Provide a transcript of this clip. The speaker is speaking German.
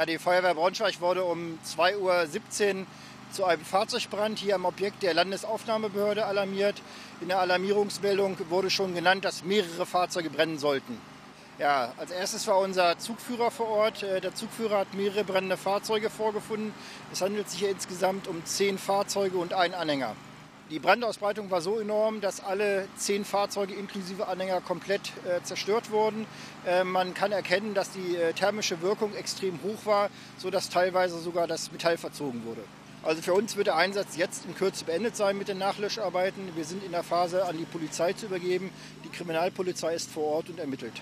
Ja, die Feuerwehr Braunschweig wurde um 2.17 Uhr zu einem Fahrzeugbrand hier am Objekt der Landesaufnahmebehörde alarmiert. In der Alarmierungsmeldung wurde schon genannt, dass mehrere Fahrzeuge brennen sollten. Ja, als erstes war unser Zugführer vor Ort. Äh, der Zugführer hat mehrere brennende Fahrzeuge vorgefunden. Es handelt sich hier insgesamt um zehn Fahrzeuge und einen Anhänger. Die Brandausbreitung war so enorm, dass alle zehn Fahrzeuge inklusive Anhänger komplett äh, zerstört wurden. Äh, man kann erkennen, dass die äh, thermische Wirkung extrem hoch war, sodass teilweise sogar das Metall verzogen wurde. Also für uns wird der Einsatz jetzt in Kürze beendet sein mit den Nachlöscharbeiten. Wir sind in der Phase, an die Polizei zu übergeben. Die Kriminalpolizei ist vor Ort und ermittelt.